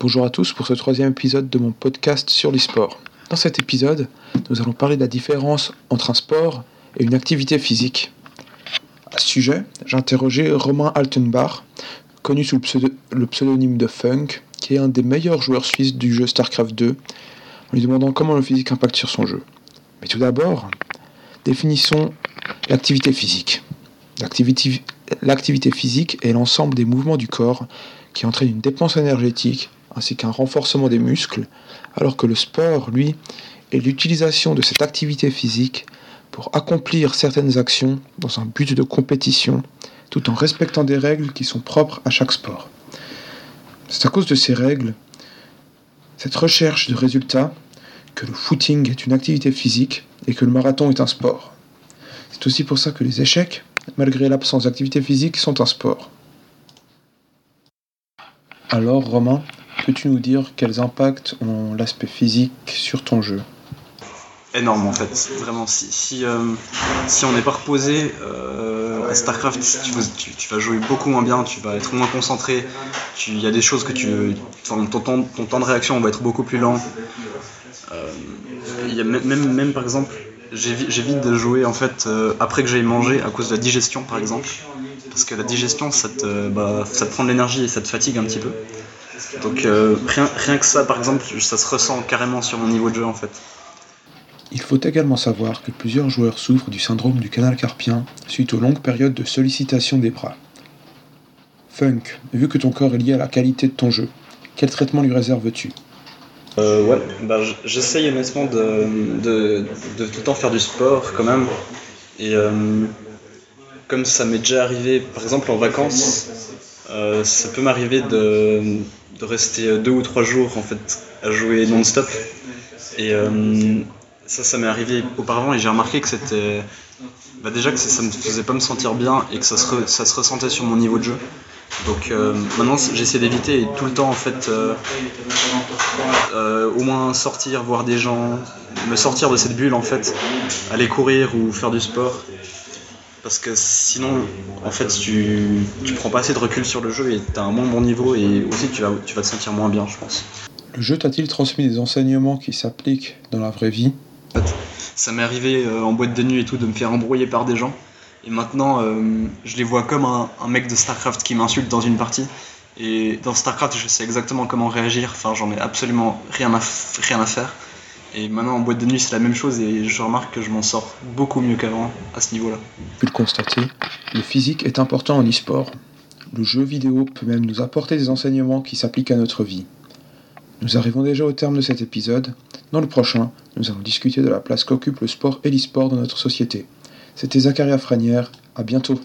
Bonjour à tous pour ce troisième épisode de mon podcast sur l'e-sport. Dans cet épisode, nous allons parler de la différence entre un sport et une activité physique. À ce sujet, j'ai interrogé Romain Altenbach, connu sous le, pseudonyme de Funk, qui est un des meilleurs joueurs suisses du jeu StarCraft 2, en lui demandant comment le physique impacte sur son jeu. Mais tout d'abord, définissons l'activité physique. L'activité physique est l'ensemble des mouvements du corps qui entraînent une dépense énergétique ainsi qu'un renforcement des muscles, alors que le sport, lui, est l'utilisation de cette activité physique pour accomplir certaines actions dans un but de compétition, tout en respectant des règles qui sont propres à chaque sport. C'est à cause de ces règles, cette recherche de résultats, que le footing est une activité physique et que le marathon est un sport. C'est aussi pour ça que les échecs, malgré l'absence d'activité physique, sont un sport. Alors, Romain, peux-tu nous dire quels impacts ont l'aspect physique sur ton jeu? Énorme en fait, vraiment. Si, si, euh, on n'est pas reposé euh, à StarCraft, tu, vas jouer beaucoup moins bien, tu vas être moins concentré. Il y a des choses que tu. Ton, ton, temps de réaction va être beaucoup plus lent. Euh, y a même, même par exemple, j'évite de jouer en fait euh, après que j'aille manger à cause de la digestion par exemple. Parce que la digestion ça te, bah, ça te prend de l'énergie et ça te fatigue un petit peu. Donc euh, rien, rien que ça par exemple, ça se ressent carrément sur mon niveau de jeu en fait. Il faut également savoir que plusieurs joueurs souffrent du syndrome du canal carpien suite aux longues périodes de sollicitation des bras. Funk, vu que ton corps est lié à la qualité de ton jeu, quel traitement lui réserves-tu? Euh, ouais, bah, j'essaye honnêtement de, de, de, tout le temps faire du sport quand même. Et euh, comme ça m'est déjà arrivé, par exemple en vacances, euh, ça peut m'arriver de, de, rester deux ou trois jours en fait à jouer non-stop. Et ça, ça m'est arrivé auparavant et j'ai remarqué que c'était. Bah déjà que ça me faisait pas me sentir bien et que ça se, ressentait sur mon niveau de jeu. Donc euh, maintenant j'essaie d'éviter et tout le temps en fait euh, euh, au moins sortir, voir des gens, me sortir de cette bulle en fait, aller courir ou faire du sport. Parce que sinon en fait tu, tu prends pas assez de recul sur le jeu et tu as un moins bon niveau et aussi tu vas, tu vas te sentir moins bien je pense. Le jeu t'a-t-il transmis des enseignements qui s'appliquent dans la vraie vie? Ça m'est arrivé en boîte de nuit et tout de me faire embrouiller par des gens et maintenant, euh, je les vois comme un, mec de StarCraft qui m'insulte dans une partie. Et dans StarCraft, je sais exactement comment réagir. Enfin, j'en ai absolument rien à, rien à faire. Et maintenant, en boîte de nuit, c'est la même chose. Et je remarque que je m'en sors beaucoup mieux qu'avant à ce niveau-là. Pu le constater, le physique est important en e-sport. Le jeu vidéo peut même nous apporter des enseignements qui s'appliquent à notre vie. Nous arrivons déjà au terme de cet épisode. Dans le prochain, nous allons discuter de la place qu'occupe le sport et l'e-sport dans notre société. C'était Zacharia Franière, à bientôt.